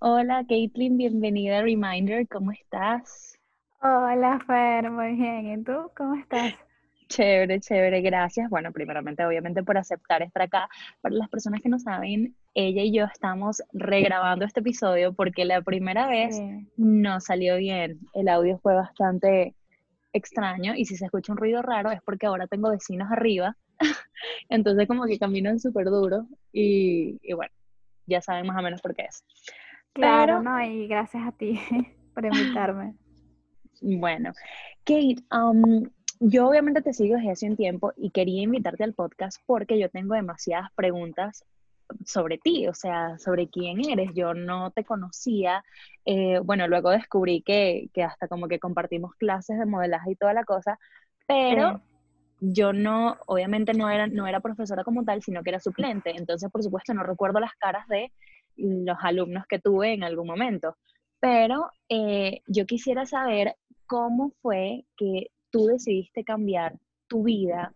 Hola, Caitlin, bienvenida a Reminder, ¿cómo estás? Hola, Fer, muy bien. ¿Y tú cómo estás? Chévere, chévere, gracias. Bueno, primeramente, obviamente, por aceptar estar acá. Para las personas que no saben, ella y yo estamos regrabando este episodio porque la primera vez Sí. no salió bien. El audio fue bastante extraño y si se escucha un ruido raro es porque ahora tengo vecinos arriba. Entonces, como que caminan súper duro y, y bueno, ya saben más o menos por qué es. Claro, Pero no, y gracias a ti por invitarme. Bueno, Kate, um, yo obviamente te sigo desde hace un tiempo y quería invitarte al podcast porque yo tengo demasiadas preguntas sobre ti, o sea, sobre quién eres. Yo no te conocía. eh, bueno, luego descubrí que, que hasta como que compartimos clases de modelaje y toda la cosa, pero yo no, obviamente no era, no era profesora como tal, sino que era suplente. Entonces, por supuesto, no recuerdo las caras de los alumnos que tuve en algún momento. Pero eh, yo quisiera saber cómo fue que tú decidiste cambiar tu vida.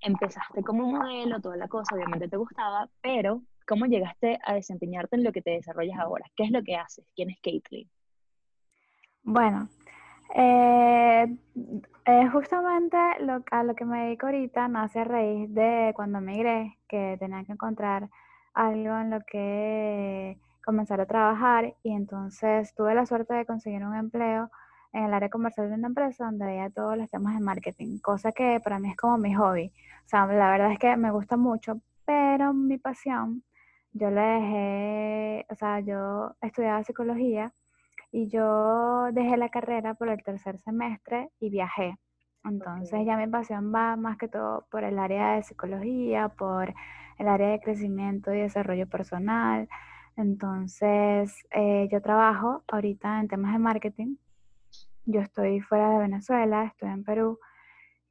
Empezaste como modelo, toda la cosa, obviamente te gustaba, pero ¿cómo llegaste a desempeñarte en lo que te desarrollas ahora? ¿Qué es lo que haces? ¿Quién es Caitlyn? bueno, eh, justamente lo, a lo que me dedico ahorita nace a raíz de cuando emigré, que tenía que encontrar algo en lo que comenzar a trabajar y entonces tuve la suerte de conseguir un empleo en el área comercial de una empresa donde veía todos los temas de marketing, cosa que para mí es como mi hobby. O sea, la verdad es que me gusta mucho, pero mi pasión, yo le dejé, o sea, yo estudiaba psicología y yo dejé la carrera por el tercer semestre y viajé. Entonces ya mi pasión va más que todo por el área de psicología, por el área de crecimiento y desarrollo personal. Entonces eh, yo trabajo ahorita en temas de marketing. Yo estoy fuera de Venezuela, estoy en Perú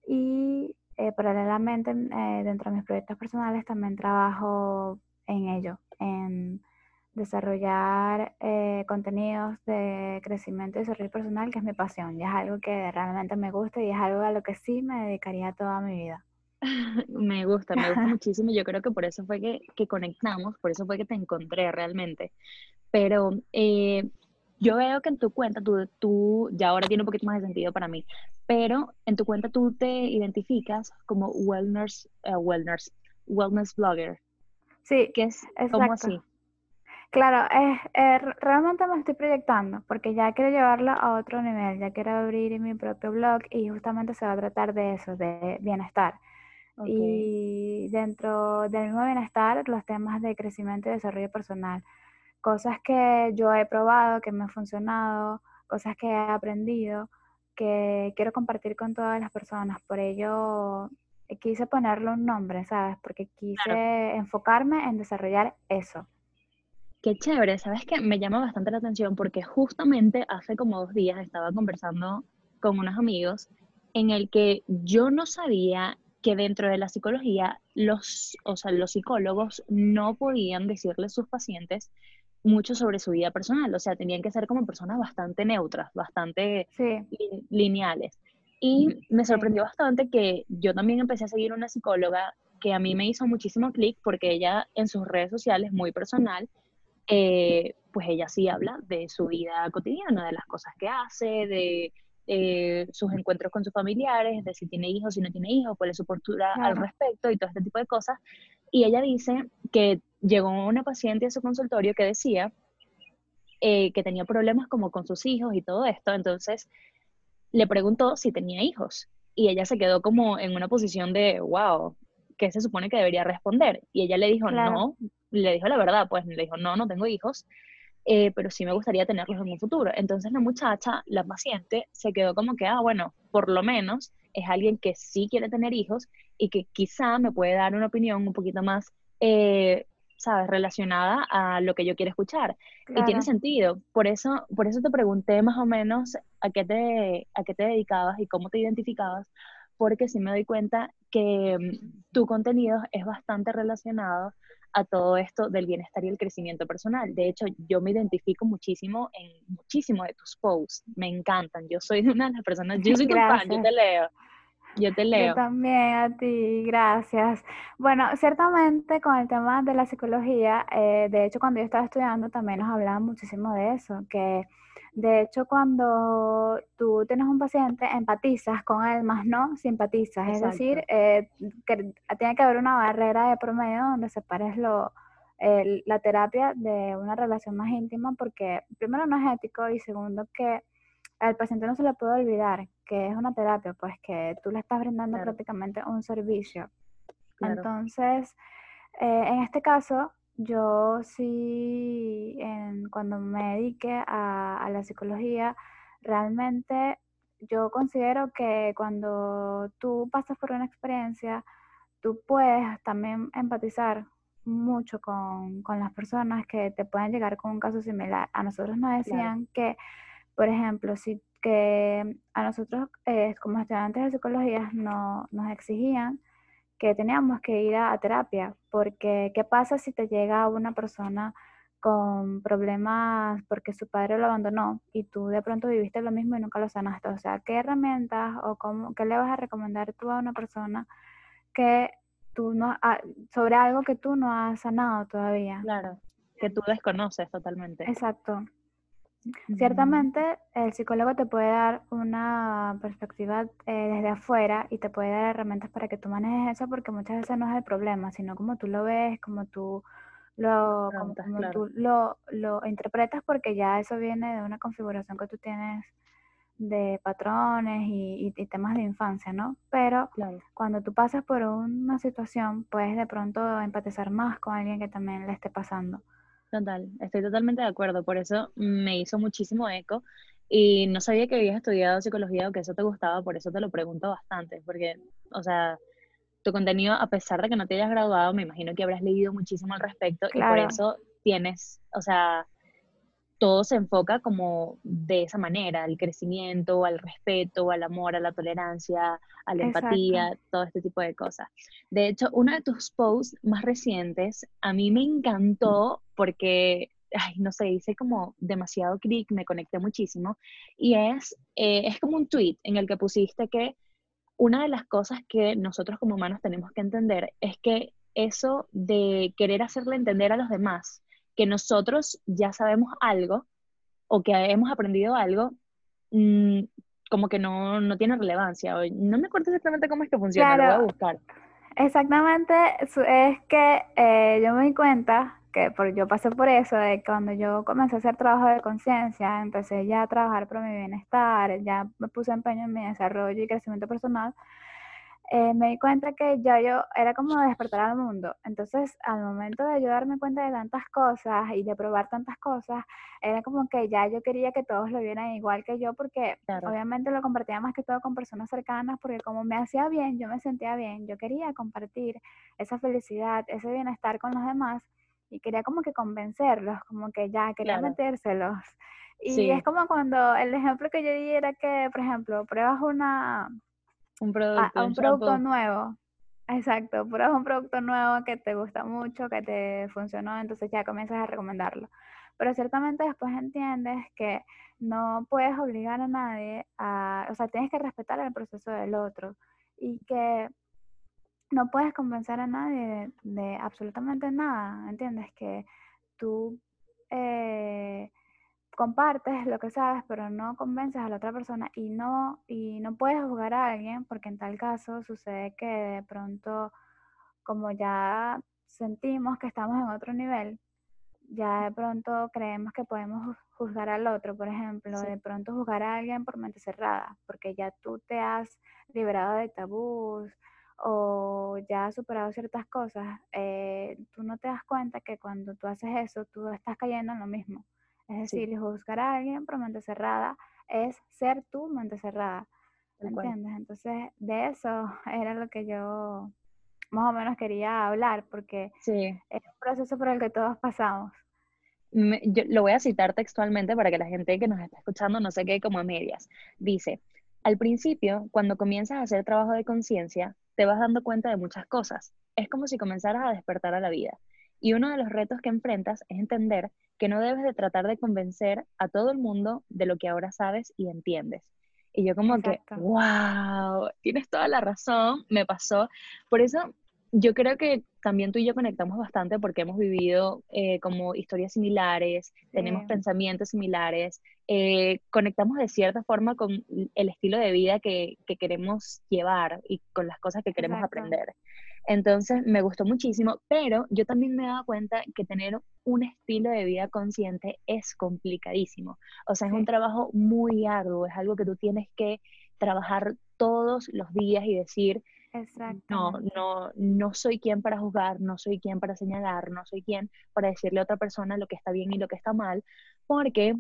y eh, paralelamente eh, dentro de mis proyectos personales también trabajo en ello, en desarrollar eh, contenidos de crecimiento y desarrollo personal, que es mi pasión, y es algo que realmente me gusta y es algo a lo que sí me dedicaría toda mi vida. Me gusta, me gusta muchísimo. Yo creo que por eso fue que, que conectamos, por eso fue que te encontré realmente. Pero eh, yo veo que en tu cuenta, tú, tú, ya ahora tiene un poquito más de sentido para mí, pero en tu cuenta tú te identificas como wellness, eh, wellness, wellness blogger, Sí, que es como así. Claro, es, eh, realmente me estoy proyectando porque ya quiero llevarlo a otro nivel, ya quiero abrir mi propio blog y justamente se va a tratar de eso, de bienestar. Y dentro del mismo bienestar, los temas de crecimiento y desarrollo personal. Cosas que yo he probado, que me han funcionado, cosas que he aprendido, que quiero compartir con todas las personas. Por ello, quise ponerle un nombre, ¿sabes? Porque claro. quise enfocarme en desarrollar eso. Qué chévere, ¿sabes qué? Me llama bastante la atención porque justamente hace como dos días estaba conversando con unos amigos en el que yo no sabía que dentro de la psicología los, o sea, los psicólogos no podían decirle a sus pacientes mucho sobre su vida personal, o sea, tenían que ser como personas bastante neutras, bastante Sí, lineales. Y me sorprendió bastante que yo también empecé a seguir una psicóloga que a mí me hizo muchísimo clic porque ella en sus redes sociales, muy personal, eh, pues ella sí habla de su vida cotidiana, de las cosas que hace, de eh, sus encuentros con sus familiares, de si tiene hijos, si no tiene hijos, cuál es su postura al respecto y todo este tipo de cosas. Y ella dice que llegó una paciente a su consultorio que decía eh, que tenía problemas como con sus hijos y todo esto, entonces le preguntó si tenía hijos y ella se quedó como en una posición de, wow, ¿qué se supone que debería responder? Y ella le dijo, claro, no, le dijo la verdad, pues le dijo, no, no tengo hijos, eh, pero sí me gustaría tenerlos en un futuro. Entonces la muchacha, la paciente, se quedó como que, ah, bueno, por lo menos es alguien que sí quiere tener hijos y que quizá me puede dar una opinión un poquito más, eh, sabes, relacionada a lo que yo quiero escuchar. Y tiene sentido. Por eso, por eso te pregunté más o menos a qué te, a qué te dedicabas y cómo te identificabas, porque sí me doy cuenta que mm, tu contenido es bastante relacionado a todo esto del bienestar y el crecimiento personal. De hecho, yo me identifico muchísimo en muchísimo de tus posts, me encantan. Yo soy una de las personas, yo soy tu fan, yo Gracias. te leo. Yo te leo. Yo también a ti, gracias. Bueno, ciertamente con el tema de la psicología, eh, de hecho cuando yo estaba estudiando también nos hablaban muchísimo de eso, que de hecho cuando tú tienes un paciente empatizas con él, más no simpatizas, es decir, eh, que tiene que haber una barrera de promedio donde separes lo, la terapia de una relación más íntima porque primero no es ético y segundo que al paciente no se le puede olvidar que es una terapia, pues que tú le estás brindando prácticamente un servicio. Entonces, eh, en este caso, yo sí, cuando me dedique a, la psicología, realmente yo considero que cuando tú pasas por una experiencia, tú puedes también empatizar mucho con, las personas que te pueden llegar con un caso similar. A nosotros nos decían que por ejemplo, si que a nosotros eh, como estudiantes de psicología no, nos exigían que teníamos que ir a, terapia, porque ¿qué pasa si te llega una persona con problemas porque su padre lo abandonó y tú de pronto viviste lo mismo y nunca lo sanaste? O sea, ¿qué herramientas o cómo, qué le vas a recomendar tú a una persona que tú no, sobre algo que tú no has sanado todavía? Claro, que tú desconoces totalmente. Exacto. Ciertamente el psicólogo te puede dar una perspectiva eh, desde afuera y te puede dar herramientas para que tú manejes eso porque muchas veces no es el problema, sino como tú lo ves, como tú lo, como, tú lo, lo, interpretas porque ya eso viene de una configuración que tú tienes de patrones y, temas de infancia, ¿no? Pero cuando tú pasas por una situación, puedes de pronto empatizar más con alguien que también le esté pasando. Total, estoy totalmente de acuerdo, por eso me hizo muchísimo eco y no sabía que habías estudiado psicología o que eso te gustaba, por eso te lo pregunto bastante, porque, o sea, tu contenido, a pesar de que no te hayas graduado, me imagino que habrás leído muchísimo al respecto y por eso tienes, o sea, todo se enfoca como de esa manera, al crecimiento, al respeto, al amor, a la tolerancia, a la empatía, todo este tipo de cosas. De hecho, uno de tus posts más recientes a mí me encantó porque, ay, no sé, hice como demasiado clic, me conecté muchísimo, y es, eh, es como un tweet en el que pusiste que una de las cosas que nosotros como humanos tenemos que entender es que eso de querer hacerle entender a los demás, que nosotros ya sabemos algo o que hemos aprendido algo, mm, como que no, no, tiene relevancia. No me acuerdo exactamente cómo es que funciona, lo voy a buscar. Exactamente, es que eh, yo me di cuenta que por, yo pasé por eso, de cuando yo comencé a hacer trabajo de conciencia, empecé ya a trabajar por mi bienestar, ya me puse empeño en mi desarrollo y crecimiento personal, eh, me di cuenta que ya yo era como despertar al mundo. Entonces, al momento de yo darme cuenta de tantas cosas y de probar tantas cosas, era como que ya yo quería que todos lo vieran igual que yo, porque obviamente lo compartía más que todo con personas cercanas, porque como me hacía bien, yo me sentía bien, yo quería compartir esa felicidad, ese bienestar con los demás y quería como que convencerlos, como que ya quería metérselos. Y es como cuando el ejemplo que yo di era que, por ejemplo, pruebas una un producto, un, producto nuevo. Exacto, pruebas un producto nuevo que te gusta mucho, que te funcionó, entonces ya comienzas a recomendarlo. Pero ciertamente después entiendes que no puedes obligar a nadie a, o sea, tienes que respetar el proceso del otro y que no puedes convencer a nadie de, absolutamente nada, ¿entiendes? Que tú eh, compartes lo que sabes, pero no convences a la otra persona y no, y no puedes juzgar a alguien porque en tal caso sucede que de pronto, como ya sentimos que estamos en otro nivel, ya de pronto creemos que podemos juzgar al otro, por ejemplo, de pronto juzgar a alguien por mente cerrada, porque ya tú te has liberado de tabús o ya has superado ciertas cosas, eh, tú no te das cuenta que cuando tú haces eso, tú estás cayendo en lo mismo. Es decir, juzgar a alguien por mente cerrada es ser tú mente cerrada. ¿Entiendes? Entonces, de eso era lo que yo más o menos quería hablar, porque es un proceso por el que todos pasamos. yo lo voy a citar textualmente para que la gente que nos está escuchando no se quede como a medias. Dice, al principio, cuando comienzas a hacer trabajo de conciencia, te vas dando cuenta de muchas cosas. Es como si comenzaras a despertar a la vida. Y uno de los retos que enfrentas es entender que no debes de tratar de convencer a todo el mundo de lo que ahora sabes y entiendes. Y yo como que, wow, tienes toda la razón, me pasó. Por eso yo creo que también tú y yo conectamos bastante porque hemos vivido eh, como historias similares, tenemos pensamientos similares, eh, conectamos de cierta forma con el estilo de vida que, que queremos llevar y con las cosas que queremos aprender. Entonces me gustó muchísimo, pero yo también me he dado cuenta que tener un estilo de vida consciente es complicadísimo. O sea, es un trabajo muy arduo, es algo que tú tienes que trabajar todos los días y decir, no, no, no soy quien para juzgar, no soy quien para señalar, no soy quien para decirle a otra persona lo que está bien y lo que está mal, porque,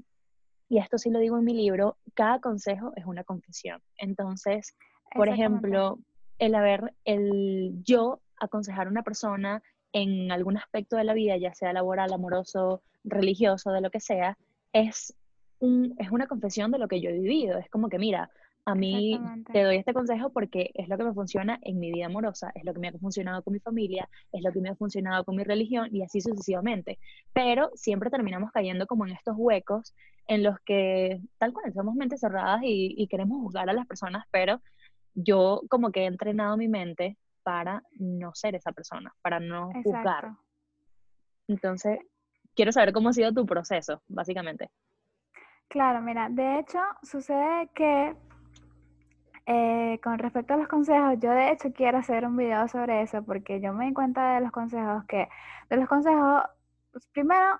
y esto sí lo digo en mi libro, cada consejo es una confesión. Entonces, por ejemplo, el haber, el yo aconsejar a una persona en algún aspecto de la vida, ya sea laboral, amoroso, religioso, de lo que sea, es, un, es una confesión de lo que yo he vivido. Es como que, mira, a mí te doy este consejo porque es lo que me funciona en mi vida amorosa, es lo que me ha funcionado con mi familia, es lo que me ha funcionado con mi religión y así sucesivamente. Pero siempre terminamos cayendo como en estos huecos en los que tal cual somos mentes cerradas y, y queremos juzgar a las personas, pero yo como que he entrenado mi mente para no ser esa persona, para no juzgar. Entonces, quiero saber cómo ha sido tu proceso, básicamente. Claro, mira, de hecho sucede que eh, con respecto a los consejos, yo de hecho quiero hacer un video sobre eso porque yo me di cuenta de los consejos que, de los consejos, pues primero,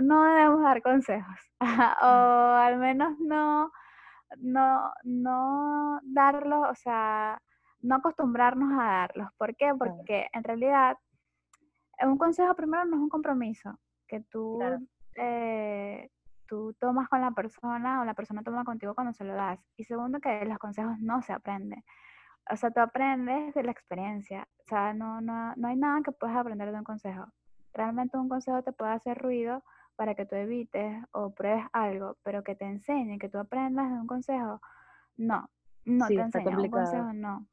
no debemos dar consejos, o al menos no no, no darlos, o sea, no acostumbrarnos a darlos. ¿Por qué? Porque en realidad un consejo primero no es un compromiso que tú, eh, tú tomas con la persona o la persona toma contigo cuando se lo das. Y segundo, que los consejos no se aprenden. O sea, tú aprendes de la experiencia. O sea, no, no, no hay nada que puedas aprender de un consejo. Realmente un consejo te puede hacer ruido para que tú evites o pruebes algo, pero que te enseñe, que tú aprendas de un consejo, no, no te enseña, un consejo no,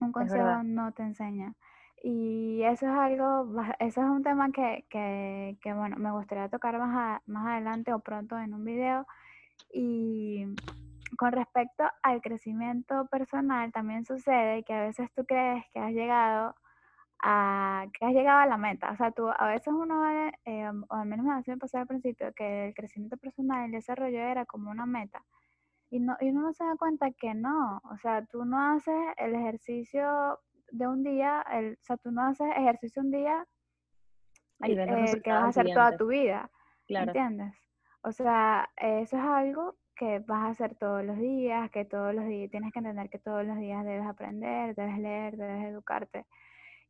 un consejo no te enseña. Y eso es algo, eso es un tema que, que, que bueno, me gustaría tocar más, más adelante o pronto en un video. Y con respecto al crecimiento personal, también sucede que a veces tú crees que has llegado a que has llegado a la meta. O sea, tú, a veces uno ve, eh, o al menos me hace pasar al principio, que el crecimiento personal, el desarrollo era como una meta. Y, no, y uno no se da cuenta que no. O sea, tú no haces el ejercicio de un día, el, o sea, tú no haces ejercicio un día el, que vas a hacer toda tu vida. ¿Entiendes? O sea, eso es algo que vas a hacer todos los días, que todos los días tienes que entender que todos los días debes aprender, debes leer, debes educarte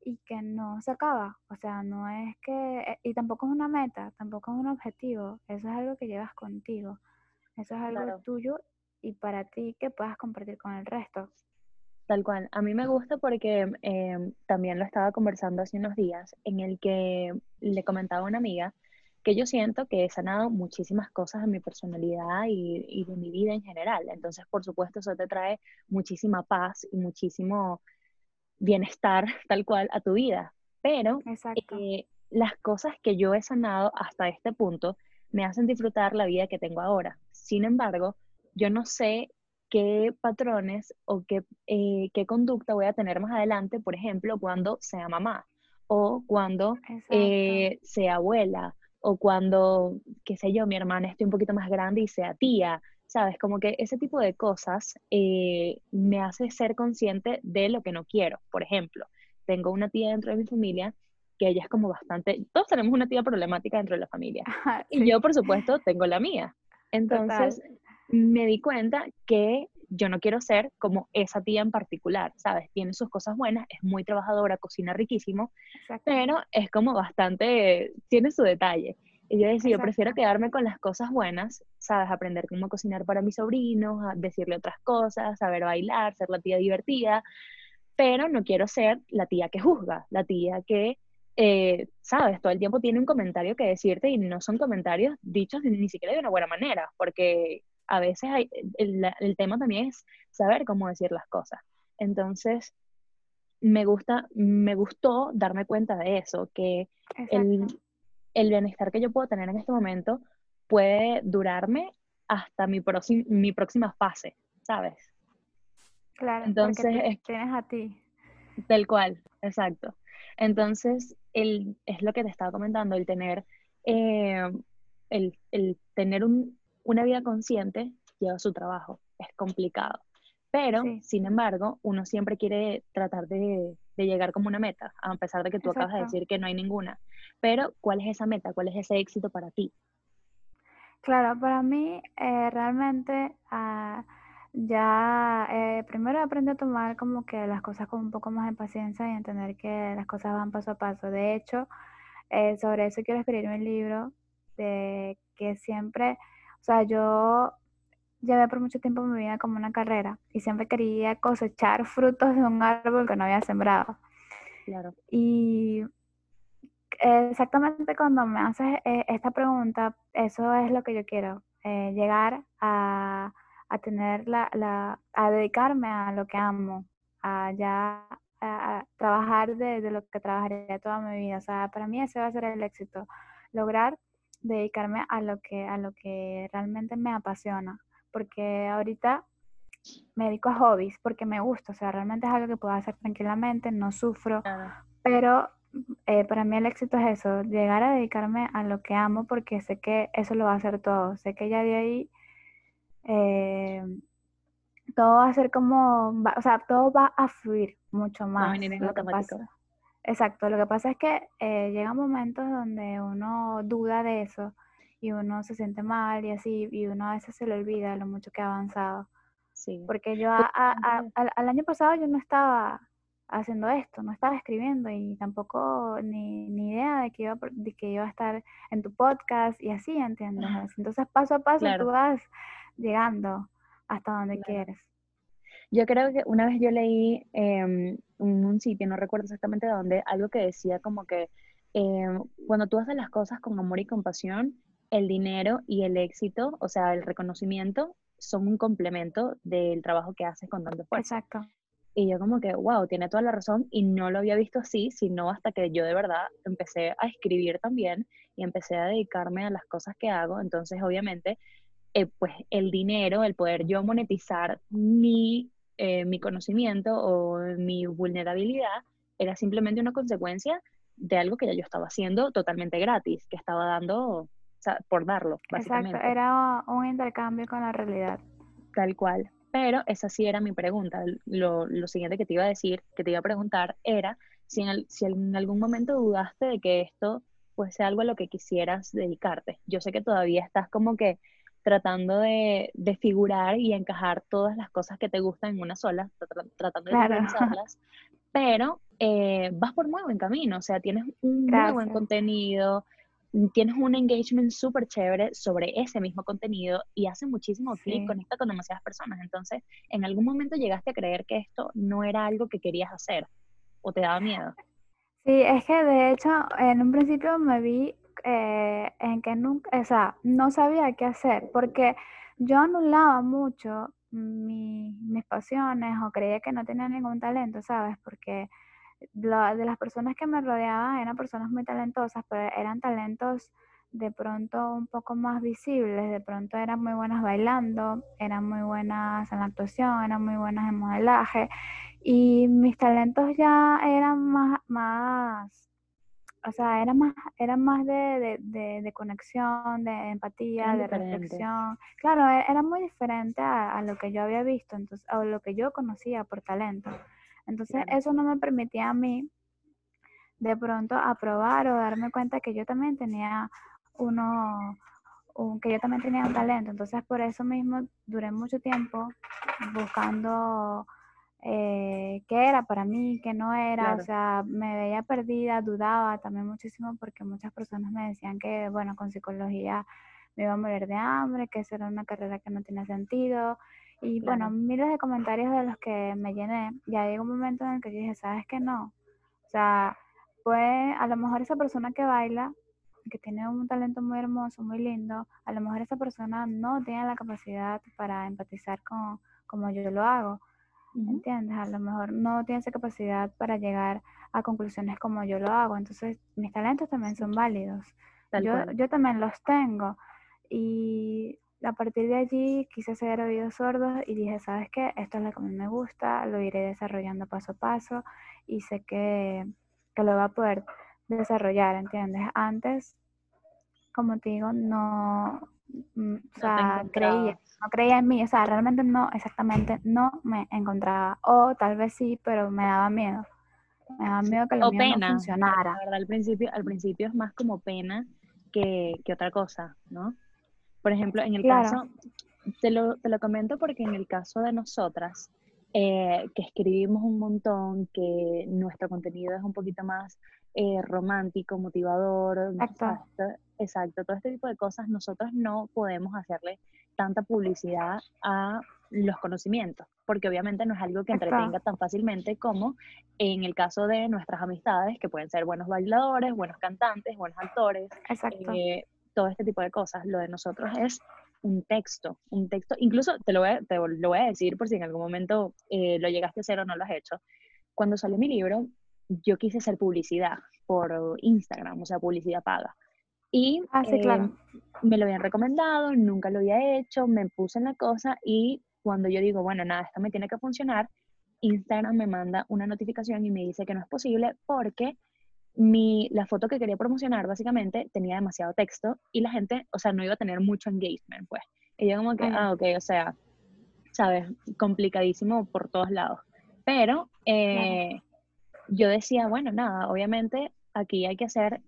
y que no se acaba. O sea, no es que, eh, y tampoco es una meta, tampoco es un objetivo, eso es algo que llevas contigo, eso es algo tuyo y para ti que puedas compartir con el resto. Tal cual. A mí me gusta porque em, también lo estaba conversando hace unos días, en el que le comentaba a una amiga que yo siento que he sanado muchísimas cosas de mi personalidad y, y de mi vida en general. Entonces, por supuesto, eso te trae muchísima paz y muchísimo bienestar tal cual a tu vida. Pero eh, las cosas que yo he sanado hasta este punto me hacen disfrutar la vida que tengo ahora. Sin embargo, yo no sé qué patrones o qué, eh, qué conducta voy a tener más adelante, por ejemplo, cuando sea mamá o cuando eh, sea abuela o cuando, qué sé yo, mi hermana esté un poquito más grande y sea tía. ¿Sabes? Como que ese tipo de cosas eh, me hace ser consciente de lo que no quiero. Por ejemplo, tengo una tía dentro de mi familia que ella es como bastante, todos tenemos una tía problemática dentro de la familia. Y yo, por supuesto, tengo la mía. Entonces, me di cuenta que yo no quiero ser como esa tía en particular, ¿sabes? Tiene sus cosas buenas, es muy trabajadora, cocina riquísimo, pero es como bastante, tiene su detalle. Y yo decía, yo prefiero quedarme con las cosas buenas, ¿sabes? Aprender cómo cocinar para mis sobrinos, decirle otras cosas, saber bailar, ser la tía divertida, pero no quiero ser la tía que juzga, la tía que, eh, ¿sabes? Todo el tiempo tiene un comentario que decirte y no son comentarios dichos ni, siquiera de una buena manera, porque a veces hay, el, el tema también es saber cómo decir las cosas. Entonces, me gusta, me gustó darme cuenta de eso, que el, el bienestar que yo puedo tener en este momento puede durarme hasta mi, mi próxima fase, ¿sabes? Claro, entonces tienes a ti. Tal cual, exacto. Entonces, el, es lo que te estaba comentando, el tener, eh, el, el, tener un, una vida consciente lleva su trabajo, es complicado. Pero, sin embargo, uno siempre quiere tratar de, de, llegar como una meta, a pesar de que tú acabas de decir que no hay ninguna. Pero, ¿cuál es esa meta? ¿Cuál es ese éxito para ti? Claro, para mí eh, realmente ah, ya eh, primero aprendí a tomar como que las cosas con un poco más de paciencia y entender que las cosas van paso a paso. De hecho, eh, sobre eso quiero escribir un libro de que siempre, o sea, yo llevé por mucho tiempo mi vida como una carrera y siempre quería cosechar frutos de un árbol que no había sembrado. Claro. Y exactamente cuando me haces eh, esta pregunta, eso es lo que yo quiero, eh, llegar a, a tener la, la, a dedicarme a lo que amo, a ya a, trabajar de, de, lo que trabajaría toda mi vida. O sea, para mí ese va a ser el éxito, lograr dedicarme a lo que, a lo que realmente me apasiona, porque ahorita me dedico a hobbies porque me gusta, o sea, realmente es algo que puedo hacer tranquilamente, no sufro, pero eh, para mí el éxito es eso, llegar a dedicarme a lo que amo porque sé que eso lo va a hacer todo, sé que ya de ahí eh, todo va a ser como, o sea, todo va a fluir mucho más. lo que pasa, exacto, lo que pasa es que eh, llegan momentos donde uno duda de eso y uno se siente mal y así, y uno a veces se le olvida lo mucho que ha avanzado. Sí. Porque yo al año pasado yo no estaba haciendo esto, no estaba escribiendo y tampoco ni, ni idea de que, iba, de que iba a estar en tu podcast y así, ¿entiendes? Entonces paso a paso tú vas llegando hasta donde quieres. Yo creo que una vez yo leí en em, un sitio, no recuerdo exactamente dónde, algo que decía como que em, cuando tú haces las cosas con amor y compasión, el dinero y el éxito, o sea, el reconocimiento, son un complemento del trabajo que haces con tanto esfuerzo. Exacto. Y yo como que, wow, tiene toda la razón y no lo había visto así, sino hasta que yo de verdad empecé a escribir también y empecé a dedicarme a las cosas que hago. Entonces, obviamente, eh, pues el dinero, el poder yo monetizar mi, eh, mi conocimiento o mi vulnerabilidad era simplemente una consecuencia de algo que ya yo estaba haciendo totalmente gratis, que estaba dando sea, por darlo, básicamente. Exacto, era un intercambio con la realidad. Tal cual. Pero esa sí era mi pregunta. Lo, lo, siguiente que te iba a decir, que te iba a preguntar, era si en, si en algún momento dudaste de que esto pues sea algo a lo que quisieras dedicarte. Yo sé que todavía estás como que tratando de, de figurar y encajar todas las cosas que te gustan en una sola, tratando de organizarlas, pero eh, vas por muy buen camino, o sea, tienes un muy buen contenido, tienes un engagement súper chévere sobre ese mismo contenido y hace muchísimo clic, conecta con demasiadas personas. Entonces, ¿en algún momento llegaste a creer que esto no era algo que querías hacer o te daba miedo? Sí, es que de hecho en un principio me vi eh, en que nunca, o sea, no sabía qué hacer porque yo anulaba mucho mis pasiones o creía que no tenía ningún talento, ¿sabes? Porque de las personas que me rodeaban eran personas muy talentosas, pero eran talentos de pronto un poco más visibles, de pronto eran muy buenas bailando, eran muy buenas en la actuación, eran muy buenas en modelaje y mis talentos ya eran más, más o sea, eran más, eran más de, de, conexión, de empatía, de reflexión. Claro, e, era muy diferente a, a, lo que yo había visto, entonces, a lo que yo conocía por talento. Entonces eso no me permitía a mí de pronto aprobar o darme cuenta que yo también tenía uno, que yo también tenía un talento. Entonces por eso mismo duré mucho tiempo buscando eh, qué era para mí, qué no era, o sea, me veía perdida, dudaba también muchísimo porque muchas personas me decían que, bueno, con psicología me iba a morir de hambre, que esa era una carrera que no tenía sentido, y bueno, miles de comentarios de los que me llené. Ya llegó un momento en el que yo dije, ¿sabes qué no? O sea, pues a lo mejor esa persona que baila, que tiene un talento muy hermoso, muy lindo, a lo mejor esa persona no tiene la capacidad para empatizar con como yo lo hago. ¿Entiendes? A lo mejor no tiene esa capacidad para llegar a conclusiones como yo lo hago. Entonces, mis talentos también son válidos. yo, yo también los tengo. Y a partir de allí quise hacer oídos sordos y dije, ¿sabes qué? Esto es lo que a mí me gusta, lo iré desarrollando paso a paso y sé que, que lo va a poder desarrollar, ¿entiendes? Antes, como te digo, no, mm, o sea, creía, no creía en mí, o sea, realmente no, exactamente no me encontraba, o tal vez sí, pero me daba miedo, me daba miedo que lo mío no funcionara. La verdad, al principio, al principio es más como pena que, que otra cosa, ¿no? Por ejemplo, en el caso, te lo, te lo comento porque en el caso de nosotras, eh, que escribimos un montón, que nuestro contenido es un poquito más eh, romántico, motivador, exacto. exacto, todo este tipo de cosas, nosotros no podemos hacerle tanta publicidad a los conocimientos, porque obviamente no es algo que entretenga tan fácilmente como en el caso de nuestras amistades, que pueden ser buenos bailadores, buenos cantantes, buenos actores, eh, todo este tipo de cosas. Lo de nosotros es un texto, un texto, incluso te lo voy a, te lo voy a decir por si en algún momento eh, lo llegaste a hacer o no lo has hecho. Cuando salió mi libro, yo quise hacer publicidad por Instagram, o sea, publicidad paga. Y ah, claro. Em, me lo habían recomendado, nunca lo había hecho, me puse en la cosa y cuando yo digo, bueno, nada, esto me tiene que funcionar, Instagram me manda una notificación y me dice que no es posible porque mi, la foto que quería promocionar básicamente tenía demasiado texto y la gente, o sea, no iba a tener mucho engagement, pues. Y yo como que, ah, ok, o sea, sabes, complicadísimo por todos lados. Pero eh, yo decía, bueno, nada, obviamente aquí hay que hacer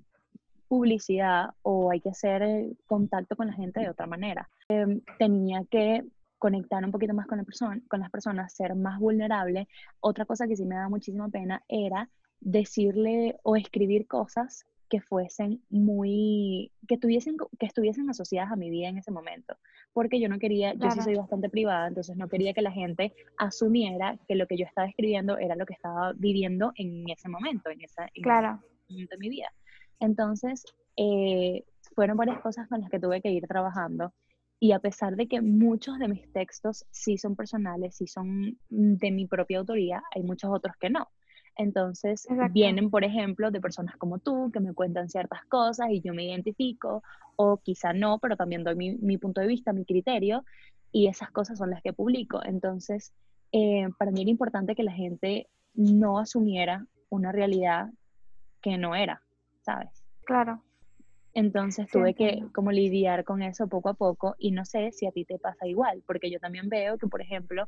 publicidad o hay que hacer contacto con la gente de otra manera. Em, tenía que conectar un poquito más con, la persona, con las personas, ser más vulnerable. Otra cosa que sí me da muchísima pena era decirle o escribir cosas que fuesen muy, que tuviesen, que estuviesen asociadas a mi vida en ese momento, porque yo no quería, yo sí soy bastante privada, entonces no quería que la gente asumiera que lo que yo estaba escribiendo era lo que estaba viviendo en ese momento, en, esa, en claro. ese momento de mi vida. Entonces, eh, fueron varias cosas con las que tuve que ir trabajando y a pesar de que muchos de mis textos sí son personales, sí son de mi propia autoría, hay muchos otros que no. Entonces vienen, por ejemplo, de personas como tú que me cuentan ciertas cosas y yo me identifico, o quizá no, pero también doy mi, punto de vista, mi criterio, y esas cosas son las que publico. Entonces, eh, para mí era importante que la gente no asumiera una realidad que no era, ¿sabes? Claro. Entonces tuve que como lidiar con eso poco a poco y no sé si a ti te pasa igual, porque yo también veo que, por ejemplo,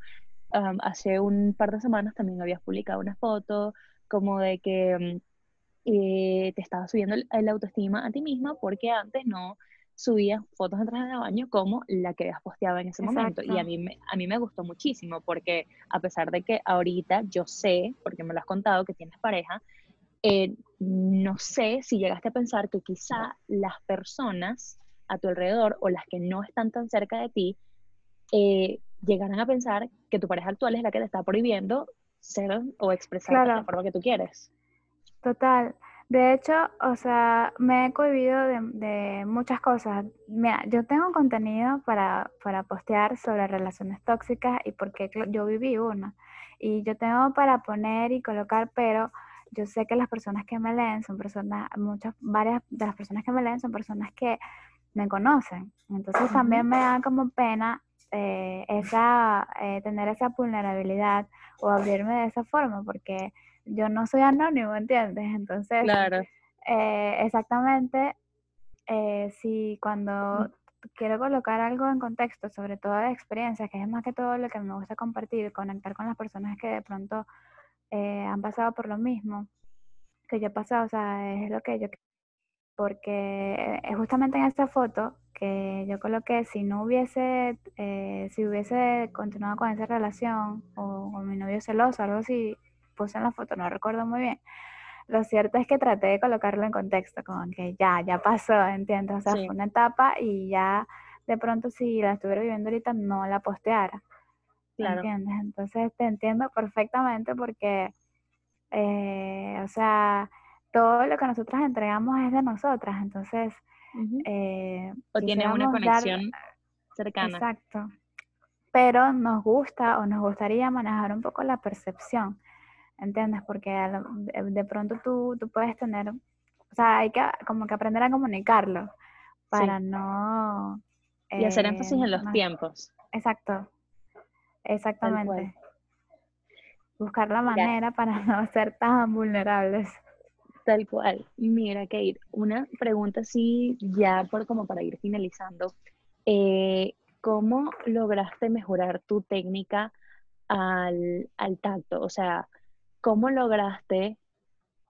hace un par de semanas también habías publicado una foto como de que mm, eh, te estaba subiendo el, autoestima a ti misma porque antes no subías fotos de traje de baño como la que habías posteado en ese momento. Y a mí, me, a mí me gustó muchísimo porque a pesar de que ahorita yo sé, porque me lo has contado, que tienes pareja, eh, no sé si llegaste a pensar que quizá las personas a tu alrededor o las que no están tan cerca de ti eh, llegarán a pensar que tu pareja actual es la que te está prohibiendo ser o expresar de la forma que tú quieres. Total. De hecho, o sea, me he cohibido de, muchas cosas. Mira, yo tengo contenido para, para postear sobre relaciones tóxicas y porque yo viví una. Y yo tengo para poner y colocar, pero yo sé que las personas que me leen son personas, muchas, varias de las personas que me leen son personas que me conocen. Entonces también me da como pena eh, esa, eh, tener esa vulnerabilidad o abrirme de esa forma, porque yo no soy anónimo, ¿entiendes? Entonces, claro. Eh, exactamente, si cuando quiero colocar algo en contexto, sobre todo de experiencias, que es más que todo lo que me gusta compartir, conectar con las personas que de pronto han pasado por lo mismo que yo he pasado, o sea, es lo que yo porque justamente en esta foto que yo coloqué, si no hubiese, eh, si hubiese continuado con esa relación o con mi novio celoso, algo así, puse en la foto, no recuerdo muy bien. Lo cierto es que traté de colocarlo en contexto, como que ya, ya pasó, ¿entiendes? O sea, fue una etapa y ya de pronto si la estuviera viviendo ahorita no la posteara. Claro. ¿Entiendes? Entonces te entiendo perfectamente porque, eh, o sea, todo lo que nosotras entregamos es de nosotras, entonces eh, o tiene una conexión cercana. Exacto. Pero nos gusta o nos gustaría manejar un poco la percepción, ¿entiendes? Porque de pronto tú, tú puedes tener, o sea, hay que como que aprender a comunicarlo para no Y hacer énfasis en los tiempos. Exacto, exactamente. Buscar la manera para no ser tan vulnerables. Tal cual. Mira, Kate, una pregunta así ya por como para ir finalizando. Eh, ¿Cómo lograste mejorar tu técnica al, al tacto? O sea, ¿cómo lograste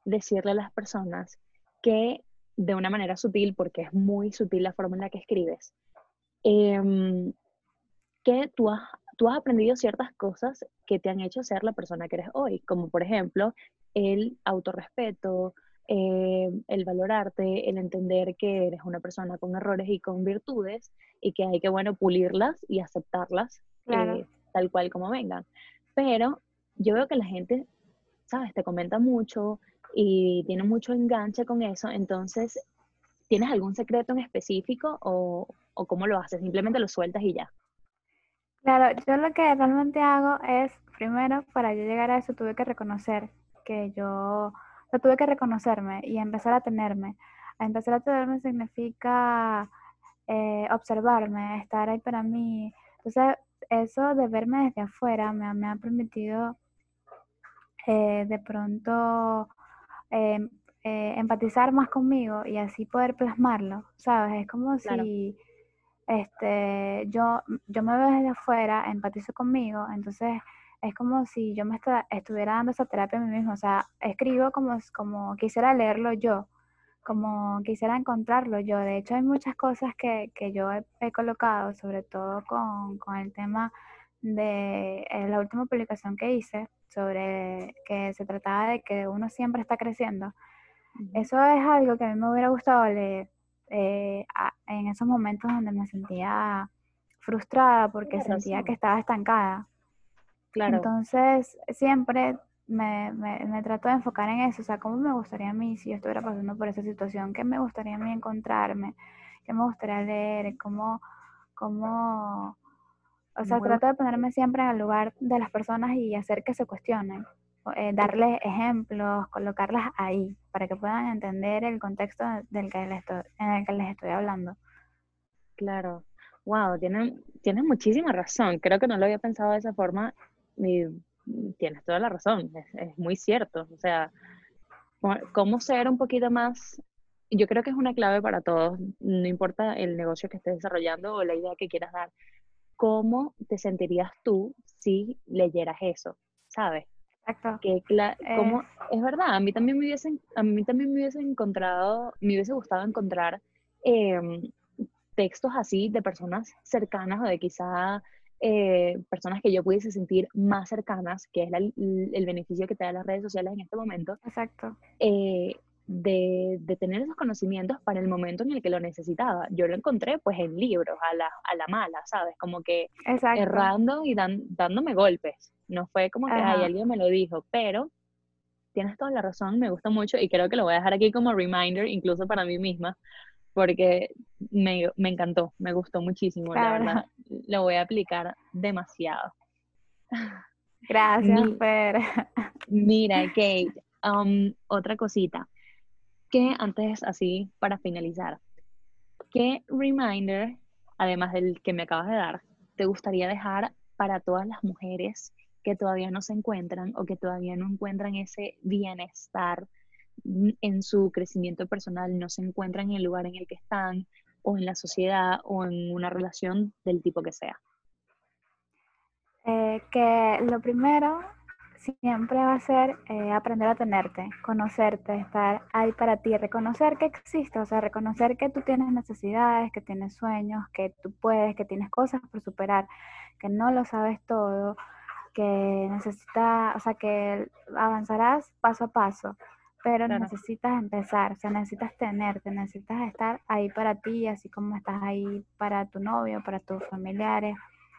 decirle a las personas que de una manera sutil, porque es muy sutil la forma en la que escribes, em, que tú has, tú has aprendido ciertas cosas que te han hecho ser la persona que eres hoy, como por ejemplo el autorrespeto, eh, el valorarte, el entender que eres una persona con errores y con virtudes y que hay que, bueno, pulirlas y aceptarlas eh, tal cual como vengan. Pero yo veo que la gente, ¿sabes? Te comenta mucho y tiene mucho enganche con eso, entonces, ¿tienes algún secreto en específico o, o cómo lo haces? Simplemente lo sueltas y ya. Claro, yo lo que realmente hago es, primero, para yo llegar a eso tuve que reconocer que yo, lo tuve que reconocerme y empezar a tenerme. A empezar a tenerme significa eh, observarme, estar ahí para mí. Entonces, eso de verme desde afuera me, me ha permitido eh, de pronto em, eh, empatizar más conmigo y así poder plasmarlo, ¿sabes? Es como si este, yo, yo me veo desde afuera, empatizo conmigo, entonces es como si yo me estuviera dando esa terapia a mí mismo, o sea, escribo como, como quisiera leerlo yo, como quisiera encontrarlo yo. De hecho, hay muchas cosas que, yo he, colocado, sobre todo con, el tema de eh, la última publicación que hice, sobre que se trataba de que uno siempre está creciendo. Eso es algo que a mí me hubiera gustado leer eh, en esos momentos donde me sentía frustrada porque sentía que estaba estancada. Claro. Entonces, siempre me, me, trato de enfocar en eso, o sea, cómo me gustaría a mí si yo estuviera pasando por esa situación, qué me gustaría a mí encontrarme, qué me gustaría leer, cómo, cómo, o sea, trato de ponerme siempre en el lugar de las personas y hacer que se cuestionen. Eh, darles ejemplos, colocarlas ahí, para que puedan entender el contexto del que les estoy, en el que les estoy hablando. Claro, wow, tienes, tienes muchísima razón. Creo que no lo había pensado de esa forma y tienes toda la razón, es, muy cierto. O sea, cómo ser un poquito más, yo creo que es una clave para todos, no importa el negocio que estés desarrollando o la idea que quieras dar. ¿Cómo te sentirías tú si leyeras eso? ¿Sabes? Exacto. Que como, eh. es verdad, a mí también me hubiese, a mí también me hubiese encontrado, me hubiese gustado encontrar em, textos así de personas cercanas o de quizá eh, personas que yo pudiese sentir más cercanas, que es el beneficio que te da las redes sociales en este momento. Exacto. Eh, de, de, tener esos conocimientos para el momento en el que lo necesitaba. Yo lo encontré pues en libros, a la, a la mala, ¿sabes? Como que errando y dándome golpes. No fue como que, ay, alguien me lo dijo, pero tienes toda la razón, me gusta mucho y creo que lo voy a dejar aquí como reminder, incluso para mí misma, porque me, me encantó, me gustó muchísimo, la verdad. Lo voy a aplicar demasiado. Gracias, Fer. Mira, Kate, um, otra cosita que antes, así para finalizar, ¿qué reminder, además del que me acabas de dar, te gustaría dejar para todas las mujeres que todavía no se encuentran o que todavía no encuentran ese bienestar en su crecimiento personal, no se encuentran en el lugar en el que están o en la sociedad o en una relación del tipo que sea? Eh, que lo primero siempre va a ser eh, aprender a tenerte, conocerte, estar ahí para ti, reconocer que existes, o sea, reconocer que tú tienes necesidades, que tienes sueños, que tú puedes, que tienes cosas por superar, que no lo sabes todo, que necesitas, o sea, que avanzarás paso a paso, pero necesitas empezar, o sea, necesitas tenerte, necesitas estar ahí para ti, así como estás ahí para tu novio, para tus familiares,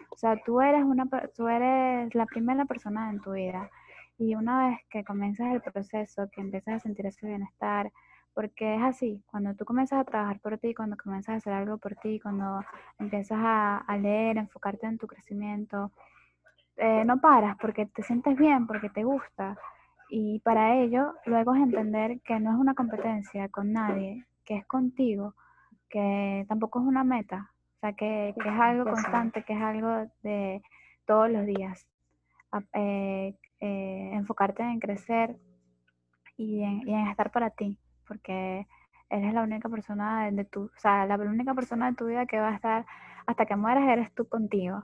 o sea, tú eres, una, tú eres la primera persona en tu vida. Y una vez que comienzas el proceso, que empiezas a sentir ese bienestar, porque es así, cuando tú comienzas a trabajar por ti, cuando comienzas a hacer algo por ti, cuando empiezas a, leer, enfocarte en tu crecimiento, eh, no paras porque te sientes bien, porque te gusta. Y para ello, luego es entender que no es una competencia con nadie, que es contigo, que tampoco es una meta, sea, que, es algo constante, que es algo de todos los días. Eh, eh, enfocarte en crecer y en, estar para ti, porque eres la única persona de tu, o sea, la única persona de tu vida que va a estar hasta que mueras eres tú contigo.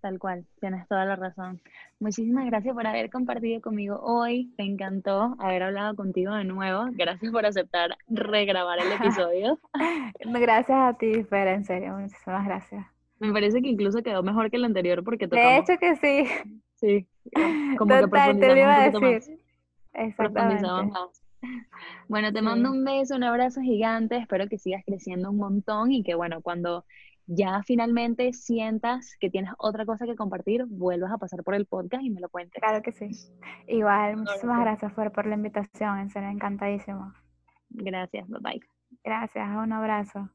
Tal cual, tienes toda la razón. Muchísimas gracias por haber compartido conmigo hoy. Me encantó haber hablado contigo de nuevo. Gracias por aceptar regrabar el episodio. gracias a ti, Fer, en serio, muchísimas gracias. Me parece que incluso quedó mejor que el anterior porque tocamos... De hecho que sí. Sí, como que te iba a decir. Exactamente. más. Bueno, te mando un beso, un abrazo gigante. Espero que sigas creciendo un montón y que, bueno, cuando ya finalmente sientas que tienes otra cosa que compartir, vuelvas a pasar por el podcast y me lo cuentes. Claro que sí. Igual, muchísimas gracias por, por la invitación, en serio, encantadísimo. Gracias, bye bye. Gracias, un abrazo.